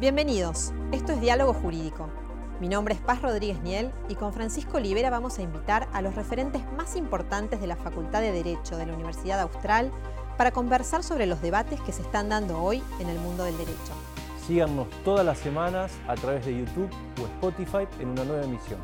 Bienvenidos, esto es Diálogo Jurídico. Mi nombre es Paz Rodríguez Niel y con Francisco Olivera vamos a invitar a los referentes más importantes de la Facultad de Derecho de la Universidad Austral para conversar sobre los debates que se están dando hoy en el mundo del derecho. Síganos todas las semanas a través de YouTube o Spotify en una nueva emisión.